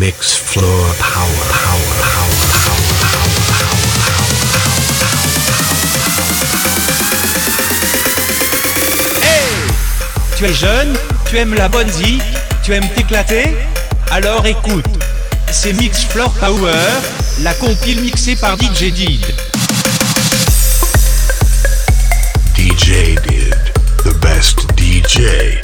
Mix Floor Power, Power, Power, Power, Power, Hey Tu es jeune, tu aimes la bonne zik, tu aimes t'éclater? Alors écoute, c'est Mix Floor Power, la compile mixée par DJ Did. DJ Did, the best DJ.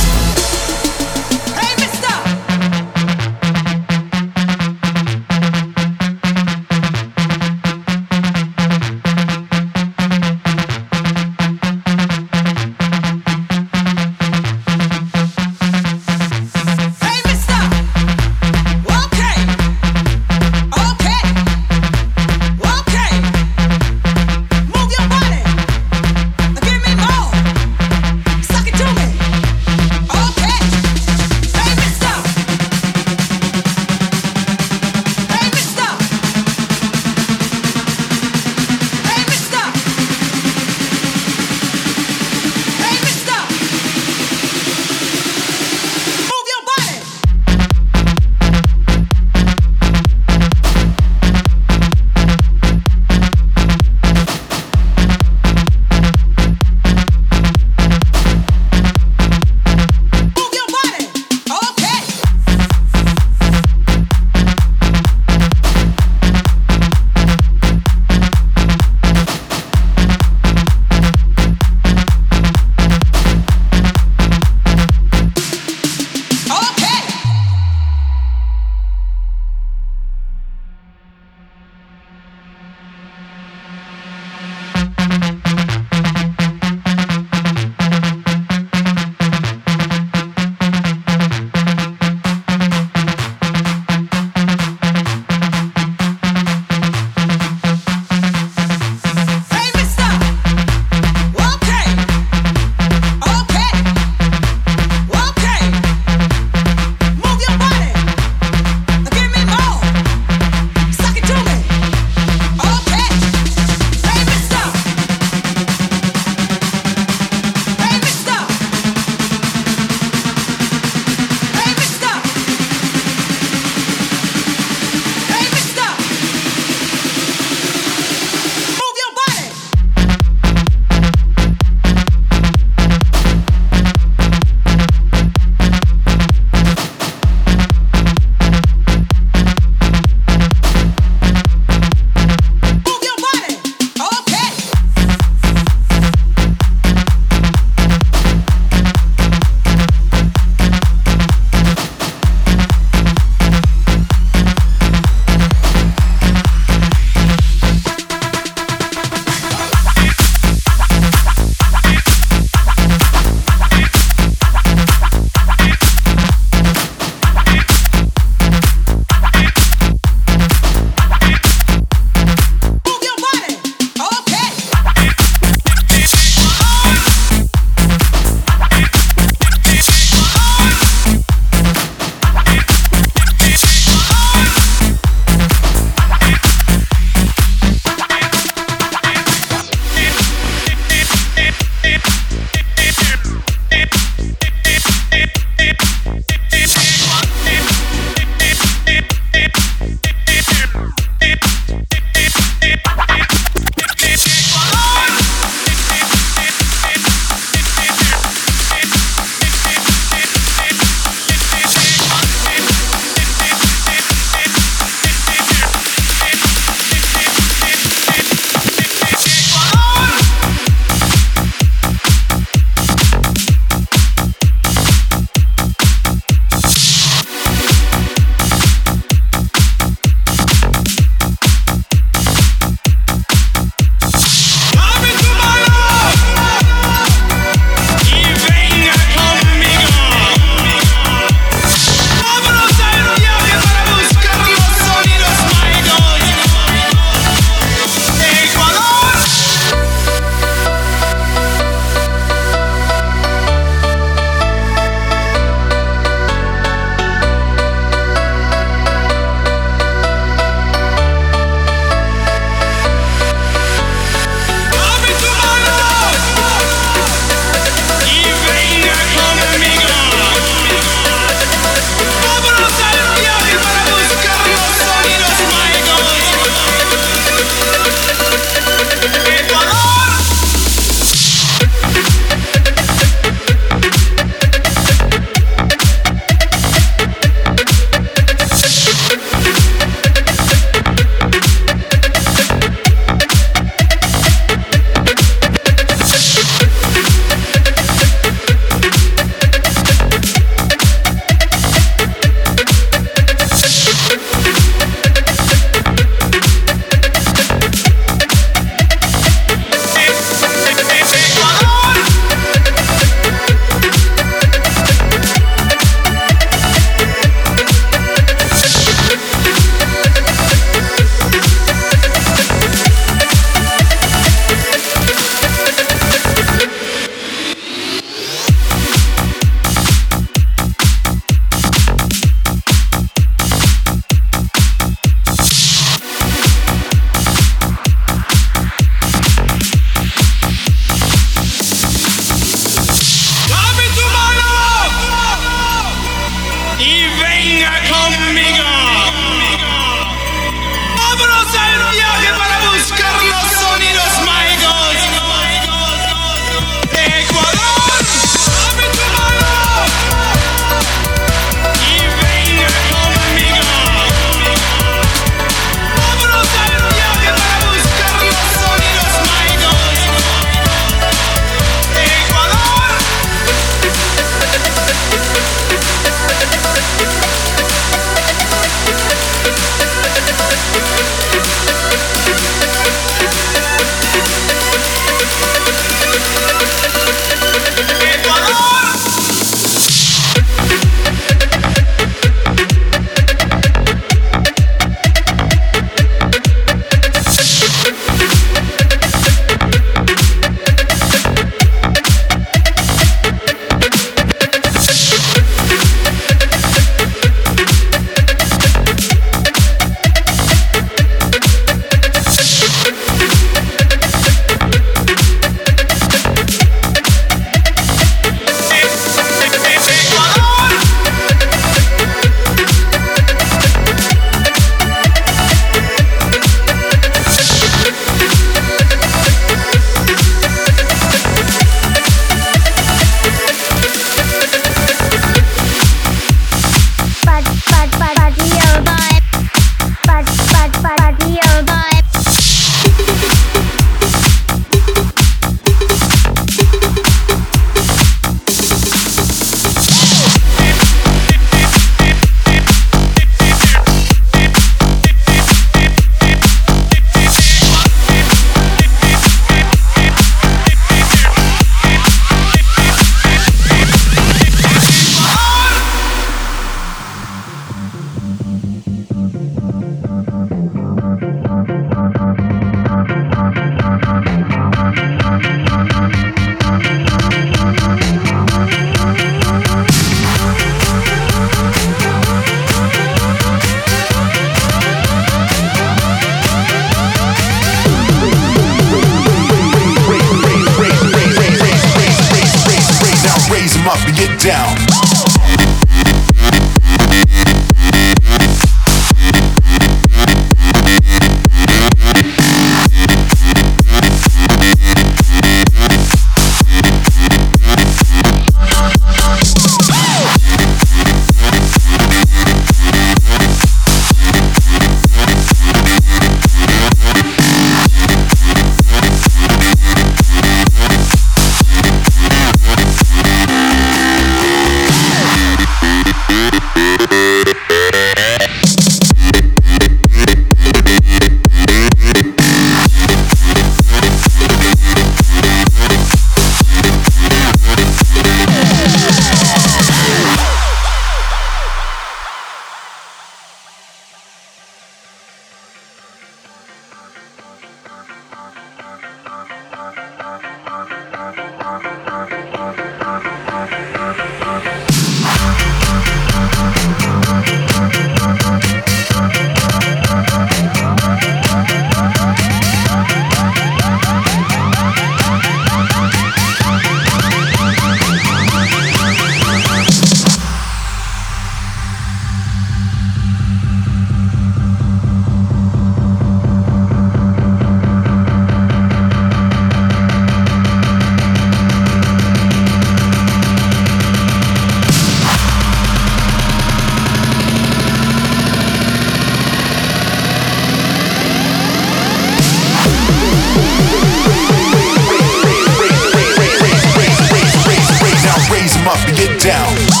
them up and get down.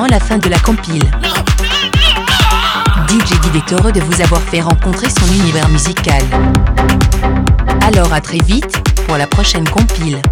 La fin de la compile. DJ Did est heureux de vous avoir fait rencontrer son univers musical. Alors à très vite pour la prochaine compile.